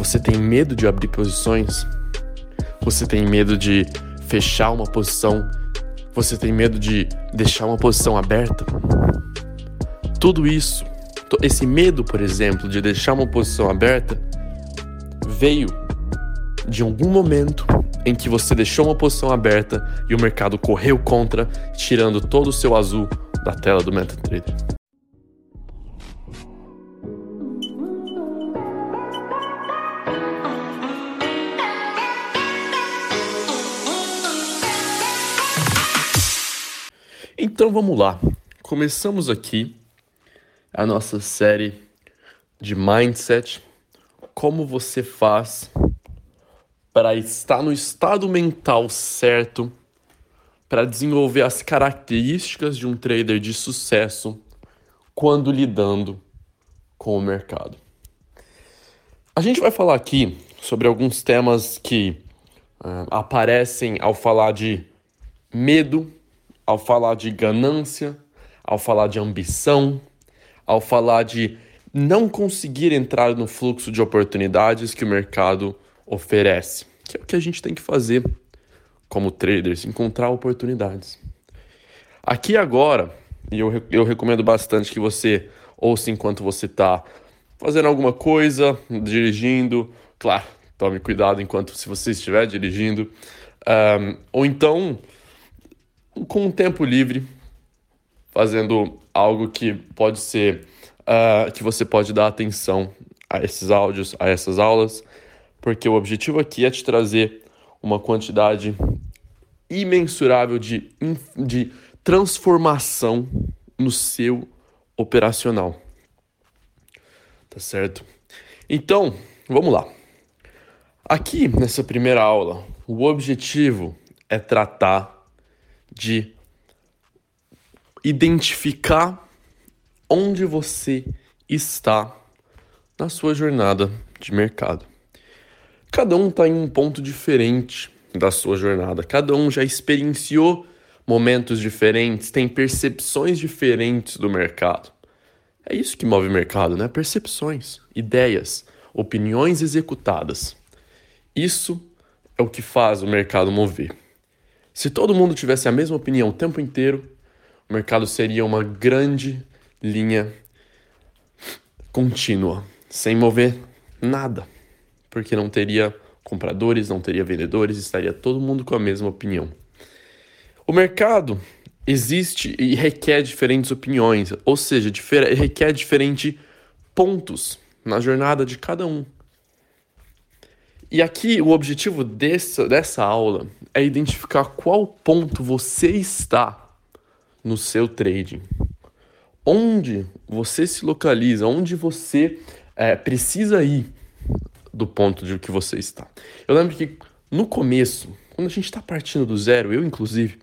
Você tem medo de abrir posições? Você tem medo de fechar uma posição? Você tem medo de deixar uma posição aberta? Tudo isso, esse medo, por exemplo, de deixar uma posição aberta, veio de algum momento em que você deixou uma posição aberta e o mercado correu contra, tirando todo o seu azul da tela do MetaTrader. Então vamos lá. Começamos aqui a nossa série de mindset. Como você faz para estar no estado mental certo para desenvolver as características de um trader de sucesso quando lidando com o mercado. A gente vai falar aqui sobre alguns temas que uh, aparecem ao falar de medo ao falar de ganância, ao falar de ambição, ao falar de não conseguir entrar no fluxo de oportunidades que o mercado oferece, que é o que a gente tem que fazer como traders, encontrar oportunidades. Aqui agora, e eu, eu recomendo bastante que você ouça enquanto você está fazendo alguma coisa, dirigindo, claro, tome cuidado enquanto se você estiver dirigindo, um, ou então com um tempo livre, fazendo algo que pode ser uh, que você pode dar atenção a esses áudios, a essas aulas, porque o objetivo aqui é te trazer uma quantidade imensurável de, de transformação no seu operacional. Tá certo? Então, vamos lá. Aqui nessa primeira aula, o objetivo é tratar de identificar onde você está na sua jornada de mercado. Cada um está em um ponto diferente da sua jornada, cada um já experienciou momentos diferentes, tem percepções diferentes do mercado. É isso que move o mercado, né? Percepções, ideias, opiniões executadas. Isso é o que faz o mercado mover. Se todo mundo tivesse a mesma opinião o tempo inteiro, o mercado seria uma grande linha contínua, sem mover nada, porque não teria compradores, não teria vendedores, estaria todo mundo com a mesma opinião. O mercado existe e requer diferentes opiniões, ou seja, requer diferentes pontos na jornada de cada um. E aqui o objetivo dessa, dessa aula é identificar qual ponto você está no seu trading. Onde você se localiza, onde você é, precisa ir do ponto de que você está. Eu lembro que no começo, quando a gente está partindo do zero, eu inclusive,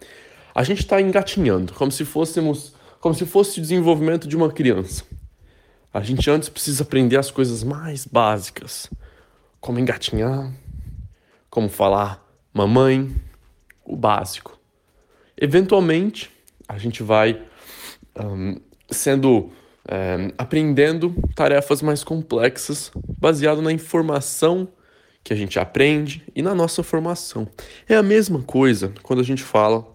a gente está engatinhando, como se fôssemos, como se fosse o desenvolvimento de uma criança. A gente antes precisa aprender as coisas mais básicas como engatinhar, como falar mamãe, o básico. Eventualmente, a gente vai um, sendo um, aprendendo tarefas mais complexas, baseado na informação que a gente aprende e na nossa formação. É a mesma coisa quando a gente fala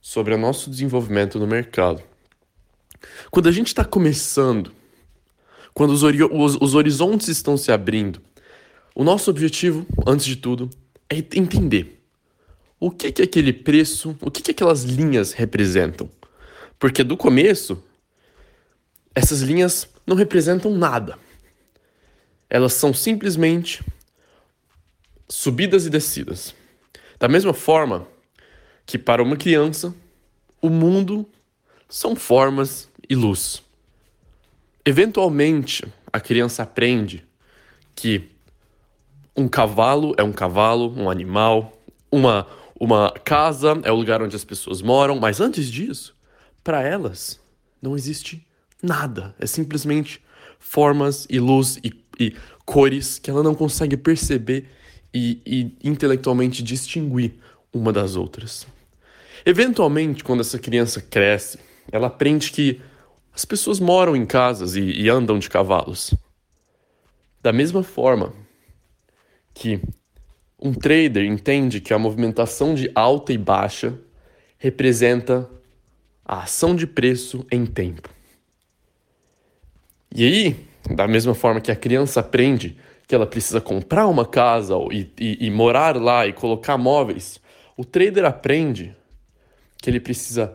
sobre o nosso desenvolvimento no mercado. Quando a gente está começando, quando os, os, os horizontes estão se abrindo, o nosso objetivo, antes de tudo, é entender o que, que aquele preço, o que, que aquelas linhas representam. Porque do começo, essas linhas não representam nada. Elas são simplesmente subidas e descidas. Da mesma forma que para uma criança, o mundo são formas e luz. Eventualmente, a criança aprende que um cavalo é um cavalo, um animal, uma, uma casa é o lugar onde as pessoas moram, mas antes disso, para elas, não existe nada. É simplesmente formas e luz e, e cores que ela não consegue perceber e, e intelectualmente distinguir uma das outras. Eventualmente, quando essa criança cresce, ela aprende que as pessoas moram em casas e, e andam de cavalos. Da mesma forma, que um trader entende que a movimentação de alta e baixa representa a ação de preço em tempo. E aí, da mesma forma que a criança aprende que ela precisa comprar uma casa e, e, e morar lá e colocar móveis, o trader aprende que ele precisa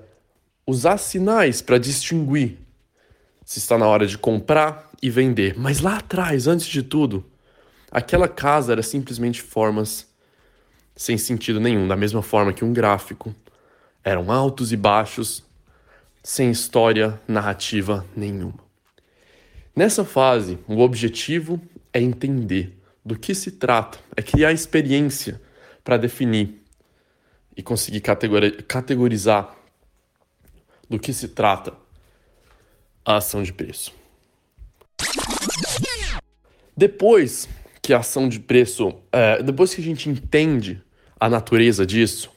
usar sinais para distinguir se está na hora de comprar e vender. Mas lá atrás, antes de tudo, aquela casa era simplesmente formas sem sentido nenhum, da mesma forma que um gráfico. Eram altos e baixos, sem história narrativa nenhuma. Nessa fase, o objetivo é entender do que se trata, é criar experiência para definir e conseguir categorizar do que se trata a ação de preço. Depois que a ação de preço, é, depois que a gente entende a natureza disso,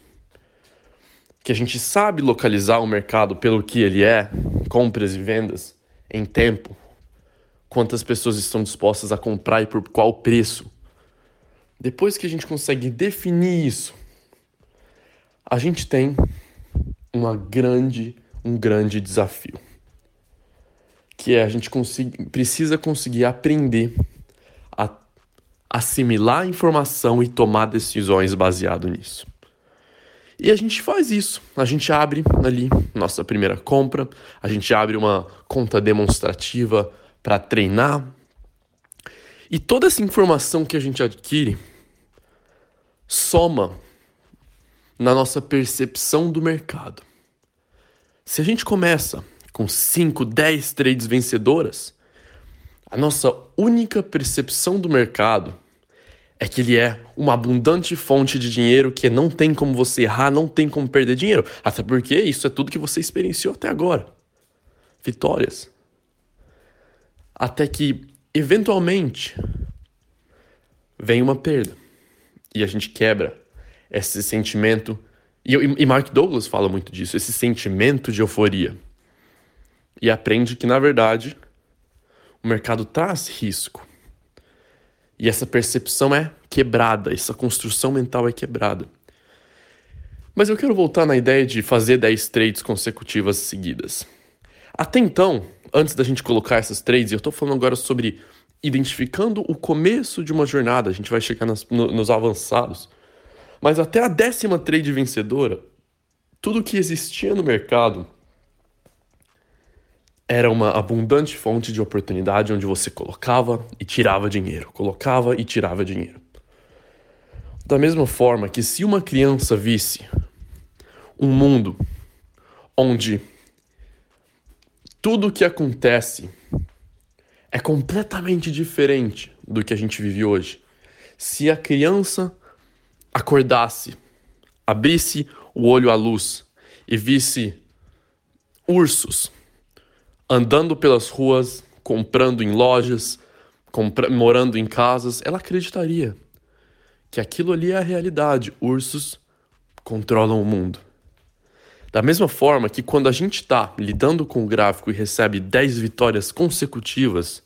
que a gente sabe localizar o mercado pelo que ele é, compras e vendas em tempo, quantas pessoas estão dispostas a comprar e por qual preço. Depois que a gente consegue definir isso, a gente tem uma grande, um grande desafio, que é a gente precisa conseguir aprender assimilar a informação e tomar decisões baseado nisso. E a gente faz isso. A gente abre ali nossa primeira compra, a gente abre uma conta demonstrativa para treinar. E toda essa informação que a gente adquire soma na nossa percepção do mercado. Se a gente começa com 5, 10 trades vencedoras, a nossa única percepção do mercado é que ele é uma abundante fonte de dinheiro que não tem como você errar, não tem como perder dinheiro. Até porque isso é tudo que você experienciou até agora. Vitórias. Até que, eventualmente, vem uma perda. E a gente quebra esse sentimento. E, e Mark Douglas fala muito disso, esse sentimento de euforia. E aprende que, na verdade, o mercado traz risco e essa percepção é quebrada, essa construção mental é quebrada. Mas eu quero voltar na ideia de fazer 10 trades consecutivas seguidas. Até então, antes da gente colocar essas trades, eu estou falando agora sobre identificando o começo de uma jornada, a gente vai chegar nas, no, nos avançados. Mas até a décima trade vencedora, tudo que existia no mercado era uma abundante fonte de oportunidade onde você colocava e tirava dinheiro, colocava e tirava dinheiro. Da mesma forma que se uma criança visse um mundo onde tudo o que acontece é completamente diferente do que a gente vive hoje. Se a criança acordasse, abrisse o olho à luz e visse ursos andando pelas ruas, comprando em lojas, compra morando em casas, ela acreditaria que aquilo ali é a realidade. Ursos controlam o mundo. Da mesma forma que quando a gente está lidando com o gráfico e recebe 10 vitórias consecutivas,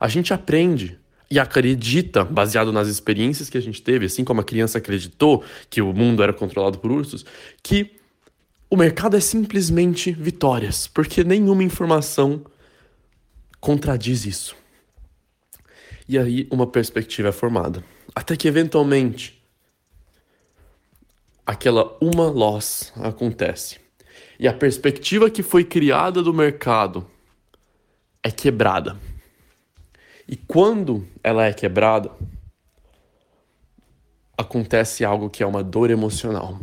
a gente aprende e acredita, baseado nas experiências que a gente teve, assim como a criança acreditou que o mundo era controlado por ursos, que o mercado é simplesmente vitórias, porque nenhuma informação contradiz isso. E aí uma perspectiva é formada. Até que eventualmente aquela uma loss acontece. E a perspectiva que foi criada do mercado é quebrada. E quando ela é quebrada, acontece algo que é uma dor emocional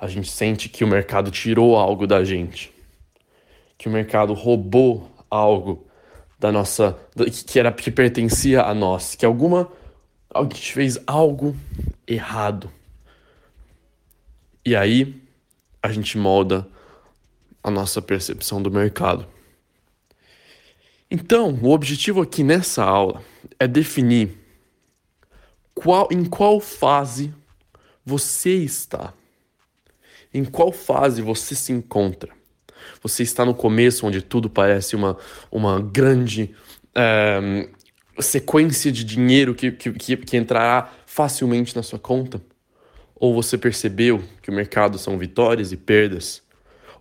a gente sente que o mercado tirou algo da gente, que o mercado roubou algo da nossa que era que pertencia a nós, que alguma a gente fez algo errado. E aí a gente molda a nossa percepção do mercado. Então, o objetivo aqui nessa aula é definir qual, em qual fase você está em qual fase você se encontra? Você está no começo, onde tudo parece uma, uma grande é, sequência de dinheiro que, que, que, entrará facilmente na sua conta? Ou você percebeu que o mercado são vitórias e perdas?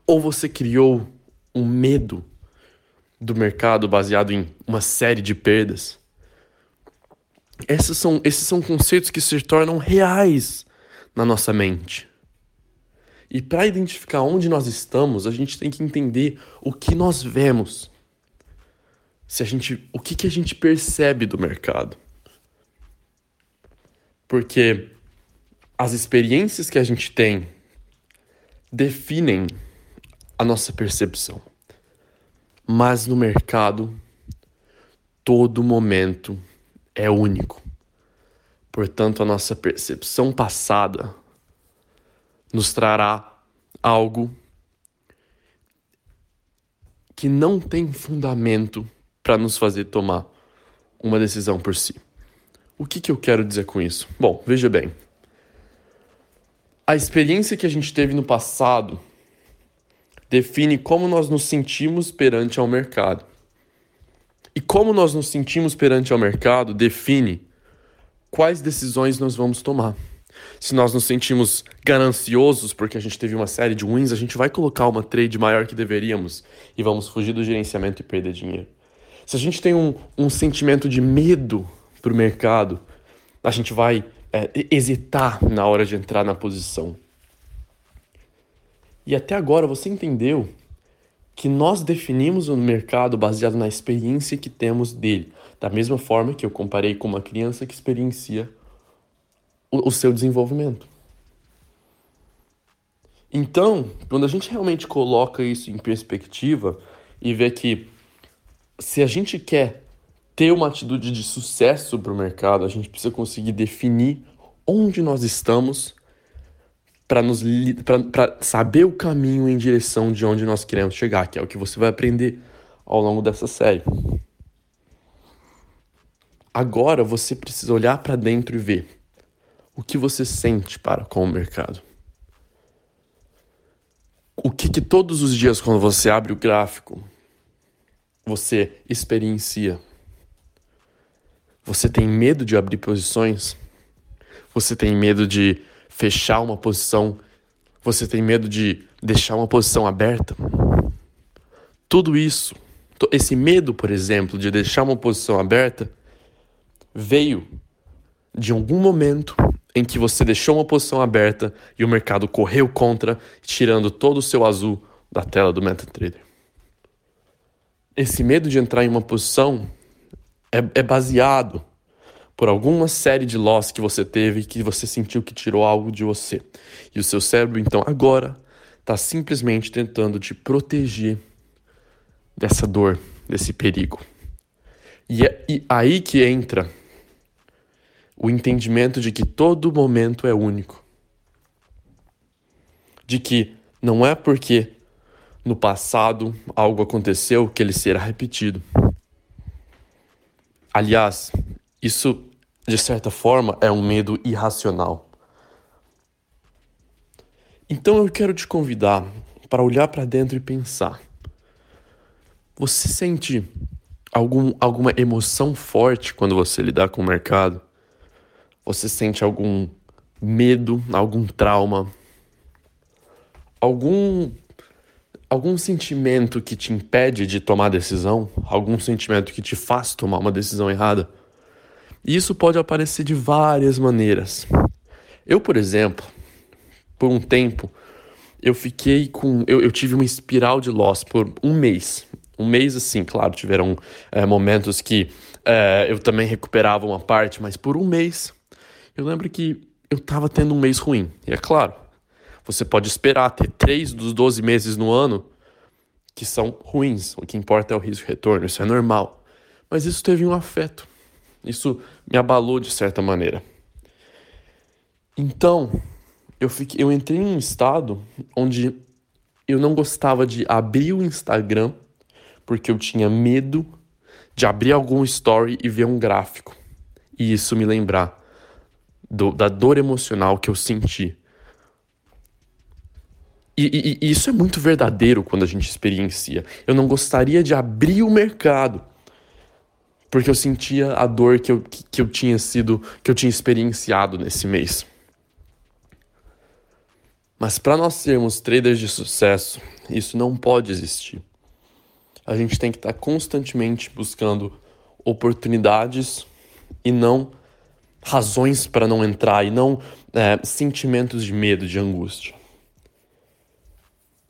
Ou você criou um medo do mercado baseado em uma série de perdas? Esses são, esses são conceitos que se tornam reais na nossa mente. E para identificar onde nós estamos, a gente tem que entender o que nós vemos. Se a gente, o que, que a gente percebe do mercado. Porque as experiências que a gente tem definem a nossa percepção. Mas no mercado, todo momento é único. Portanto, a nossa percepção passada nos trará algo que não tem fundamento para nos fazer tomar uma decisão por si. O que, que eu quero dizer com isso? Bom, veja bem. A experiência que a gente teve no passado define como nós nos sentimos perante ao mercado. E como nós nos sentimos perante ao mercado define quais decisões nós vamos tomar. Se nós nos sentimos gananciosos porque a gente teve uma série de wins, a gente vai colocar uma trade maior que deveríamos e vamos fugir do gerenciamento e perder dinheiro. Se a gente tem um, um sentimento de medo para o mercado, a gente vai é, hesitar na hora de entrar na posição. E até agora você entendeu que nós definimos o mercado baseado na experiência que temos dele, da mesma forma que eu comparei com uma criança que experiencia o, o seu desenvolvimento. Então, quando a gente realmente coloca isso em perspectiva e vê que se a gente quer ter uma atitude de sucesso para o mercado, a gente precisa conseguir definir onde nós estamos para nos para saber o caminho em direção de onde nós queremos chegar, que é o que você vai aprender ao longo dessa série. Agora você precisa olhar para dentro e ver o que você sente para com o mercado. O que, que todos os dias quando você abre o gráfico você experiencia você tem medo de abrir posições? Você tem medo de fechar uma posição? Você tem medo de deixar uma posição aberta? Tudo isso, esse medo, por exemplo, de deixar uma posição aberta, veio de algum momento em que você deixou uma posição aberta e o mercado correu contra, tirando todo o seu azul da tela do MetaTrader. Esse medo de entrar em uma posição é, é baseado por alguma série de loss que você teve que você sentiu que tirou algo de você. E o seu cérebro, então, agora está simplesmente tentando te proteger dessa dor, desse perigo. E é e aí que entra o entendimento de que todo momento é único. De que não é porque no passado algo aconteceu que ele será repetido. Aliás, isso de certa forma é um medo irracional. Então eu quero te convidar para olhar para dentro e pensar. Você sente algum, alguma emoção forte quando você lidar com o mercado? Você sente algum medo, algum trauma, algum algum sentimento que te impede de tomar decisão, algum sentimento que te faz tomar uma decisão errada. E isso pode aparecer de várias maneiras. Eu, por exemplo, por um tempo, eu fiquei com. Eu, eu tive uma espiral de loss por um mês. Um mês, assim, claro, tiveram é, momentos que é, eu também recuperava uma parte, mas por um mês eu lembro que eu tava tendo um mês ruim. E é claro, você pode esperar ter três dos 12 meses no ano que são ruins. O que importa é o risco de retorno, isso é normal. Mas isso teve um afeto. Isso me abalou de certa maneira. Então, eu, fiquei, eu entrei em um estado onde eu não gostava de abrir o Instagram porque eu tinha medo de abrir algum story e ver um gráfico. E isso me lembrar do, da dor emocional que eu senti e, e, e, isso é muito verdadeiro quando a gente experiencia. Eu não gostaria de abrir o mercado porque eu sentia a dor que eu, que eu tinha sido, que eu tinha experienciado nesse mês. Mas para nós sermos traders de sucesso, isso não pode existir. A gente tem que estar tá constantemente buscando oportunidades e não razões para não entrar e não é, sentimentos de medo, de angústia.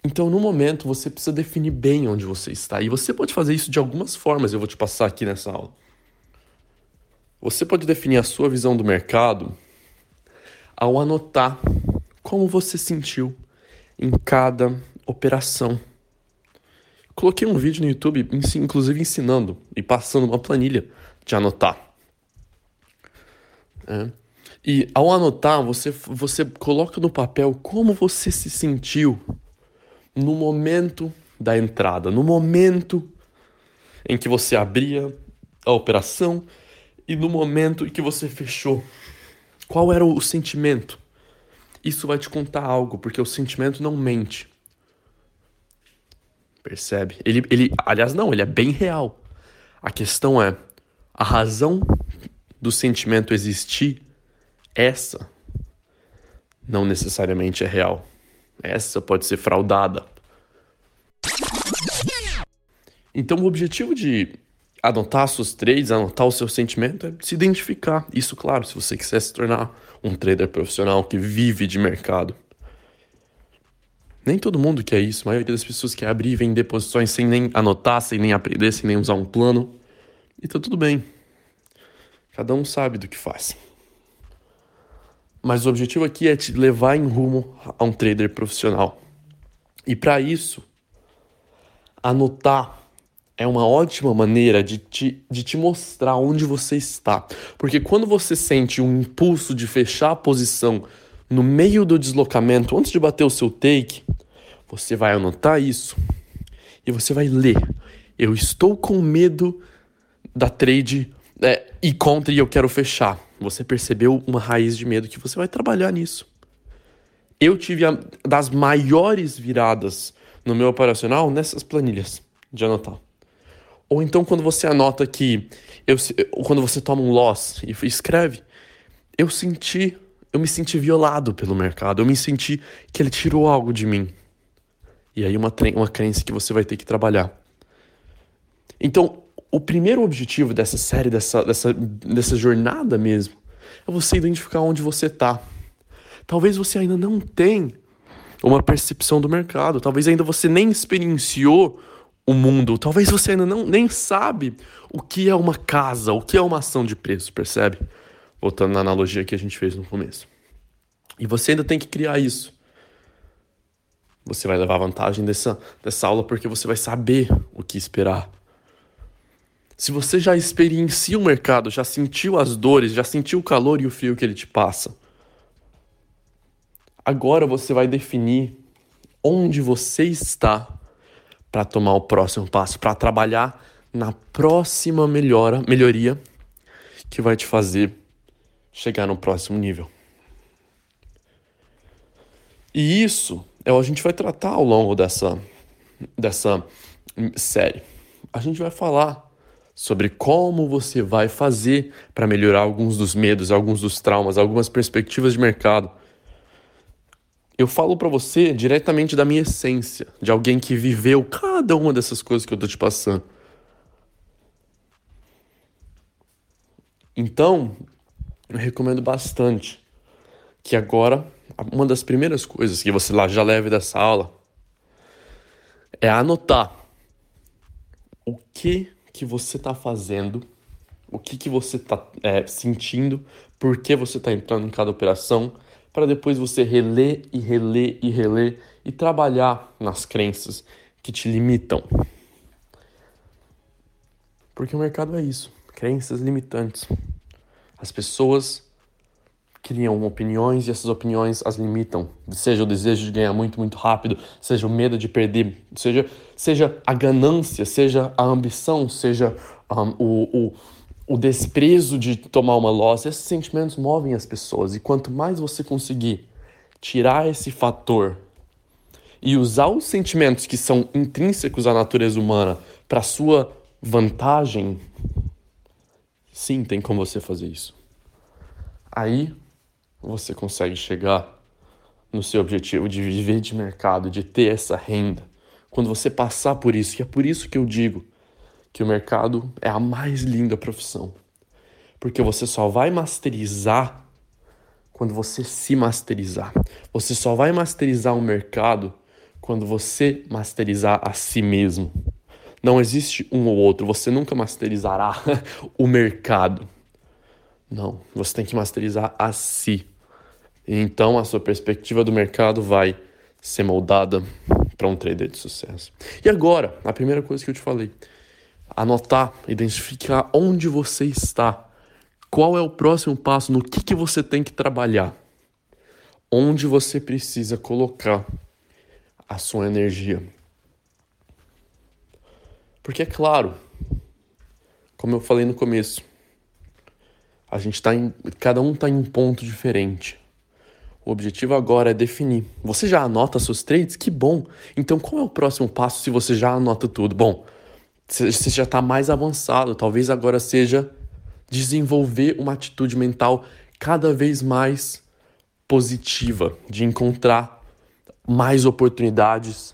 Então, no momento, você precisa definir bem onde você está. E você pode fazer isso de algumas formas, eu vou te passar aqui nessa aula. Você pode definir a sua visão do mercado ao anotar como você sentiu em cada operação. Coloquei um vídeo no YouTube, inclusive ensinando e passando uma planilha de anotar. É. E ao anotar, você, você coloca no papel como você se sentiu no momento da entrada, no momento em que você abria a operação e no momento em que você fechou. Qual era o sentimento? Isso vai te contar algo, porque o sentimento não mente. Percebe? Ele, ele, aliás, não, ele é bem real. A questão é a razão do sentimento existir, essa não necessariamente é real. Essa pode ser fraudada. Então, o objetivo de anotar suas trades, anotar o seu sentimento é se identificar. Isso, claro, se você quiser se tornar um trader profissional que vive de mercado. Nem todo mundo quer isso. A maioria das pessoas quer abrir e vender posições sem nem anotar, sem nem aprender, sem nem usar um plano. E tá tudo bem. Cada um sabe do que faz. Mas o objetivo aqui é te levar em rumo a um trader profissional. E para isso, anotar é uma ótima maneira de te, de te mostrar onde você está. Porque quando você sente um impulso de fechar a posição no meio do deslocamento, antes de bater o seu take, você vai anotar isso e você vai ler. Eu estou com medo da trade é, e contra e eu quero fechar. Você percebeu uma raiz de medo que você vai trabalhar nisso. Eu tive a, das maiores viradas no meu operacional nessas planilhas de anotar. Ou então quando você anota que eu, quando você toma um loss e escreve, eu senti, eu me senti violado pelo mercado, eu me senti que ele tirou algo de mim. E aí uma, uma crença que você vai ter que trabalhar. Então, o primeiro objetivo dessa série, dessa, dessa, dessa jornada mesmo, é você identificar onde você está. Talvez você ainda não tenha uma percepção do mercado, talvez ainda você nem experienciou o mundo, talvez você ainda não, nem sabe o que é uma casa, o que é uma ação de preço, percebe? Voltando na analogia que a gente fez no começo. E você ainda tem que criar isso. Você vai levar vantagem dessa, dessa aula porque você vai saber o que esperar. Se você já experiencia o mercado, já sentiu as dores, já sentiu o calor e o frio que ele te passa, agora você vai definir onde você está para tomar o próximo passo, para trabalhar na próxima melhora, melhoria que vai te fazer chegar no próximo nível. E isso é o que a gente vai tratar ao longo dessa, dessa série. A gente vai falar sobre como você vai fazer para melhorar alguns dos medos, alguns dos traumas, algumas perspectivas de mercado. Eu falo para você diretamente da minha essência, de alguém que viveu cada uma dessas coisas que eu tô te passando. Então, eu recomendo bastante que agora uma das primeiras coisas que você lá já leve dessa aula é anotar o que que você está fazendo, o que, que você está é, sentindo, por que você está entrando em cada operação, para depois você reler e reler e reler e trabalhar nas crenças que te limitam. Porque o mercado é isso, crenças limitantes. As pessoas criam opiniões e essas opiniões as limitam. Seja o desejo de ganhar muito, muito rápido, seja o medo de perder, seja, seja a ganância, seja a ambição, seja um, o, o, o desprezo de tomar uma loss. Esses sentimentos movem as pessoas e quanto mais você conseguir tirar esse fator e usar os sentimentos que são intrínsecos à natureza humana para sua vantagem, Sim, tem como você fazer isso. Aí você consegue chegar no seu objetivo de viver de mercado, de ter essa renda. Quando você passar por isso, que é por isso que eu digo que o mercado é a mais linda profissão. Porque você só vai masterizar quando você se masterizar. Você só vai masterizar o mercado quando você masterizar a si mesmo. Não existe um ou outro, você nunca masterizará o mercado. Não, você tem que masterizar a si. Então a sua perspectiva do mercado vai ser moldada para um trader de sucesso. E agora, a primeira coisa que eu te falei, anotar, identificar onde você está. Qual é o próximo passo, no que, que você tem que trabalhar. Onde você precisa colocar a sua energia. Porque é claro, como eu falei no começo, a gente tá em. Cada um está em um ponto diferente. O objetivo agora é definir. Você já anota seus trades? Que bom! Então qual é o próximo passo se você já anota tudo? Bom, você já está mais avançado. Talvez agora seja desenvolver uma atitude mental cada vez mais positiva, de encontrar mais oportunidades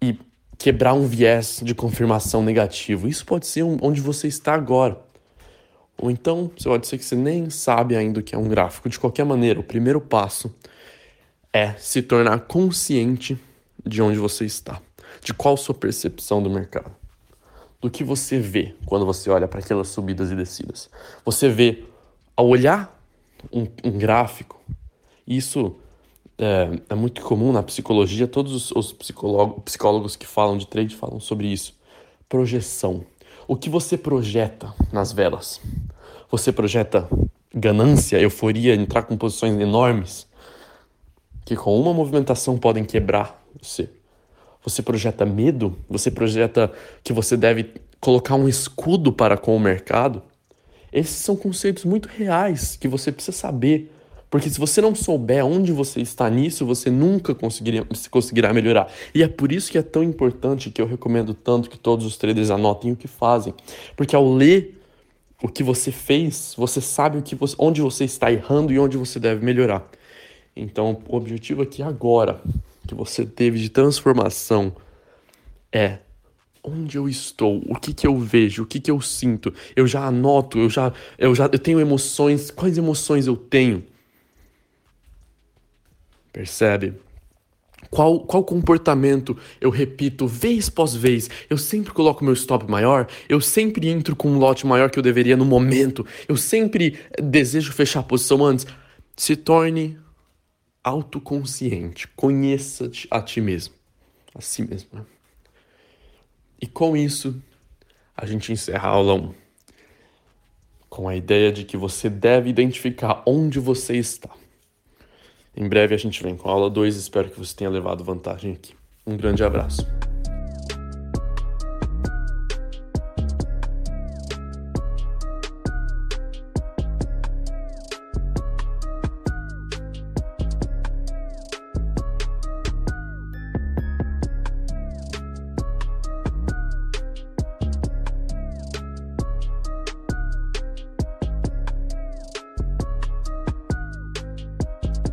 e quebrar um viés de confirmação negativo. Isso pode ser onde você está agora. Ou então, pode ser que você nem sabe ainda o que é um gráfico. De qualquer maneira, o primeiro passo é se tornar consciente de onde você está, de qual sua percepção do mercado, do que você vê quando você olha para aquelas subidas e descidas. Você vê, ao olhar um, um gráfico, isso é, é, muito comum na psicologia, todos os, os psicólogos, que falam de trade falam sobre isso. Projeção. O que você projeta nas velas? Você projeta ganância, euforia, entrar com posições enormes que com uma movimentação podem quebrar você. Você projeta medo, você projeta que você deve colocar um escudo para com o mercado. Esses são conceitos muito reais que você precisa saber porque se você não souber onde você está nisso, você nunca conseguiria, conseguirá melhorar. E é por isso que é tão importante que eu recomendo tanto que todos os traders anotem o que fazem. Porque ao ler o que você fez, você sabe o que você, onde você está errando e onde você deve melhorar. Então, o objetivo aqui agora que você teve de transformação é onde eu estou, o que que eu vejo, o que que eu sinto. Eu já anoto, eu já eu já eu tenho emoções, quais emoções eu tenho? Percebe? Qual, qual comportamento eu repito vez após vez? Eu sempre coloco meu stop maior, eu sempre entro com um lote maior que eu deveria no momento, eu sempre desejo fechar a posição antes. Se torne autoconsciente, conheça a ti mesmo, a si mesmo. Né? E com isso, a gente encerra a aula 1 com a ideia de que você deve identificar onde você está. Em breve a gente vem com a aula 2. Espero que você tenha levado vantagem aqui. Um grande abraço.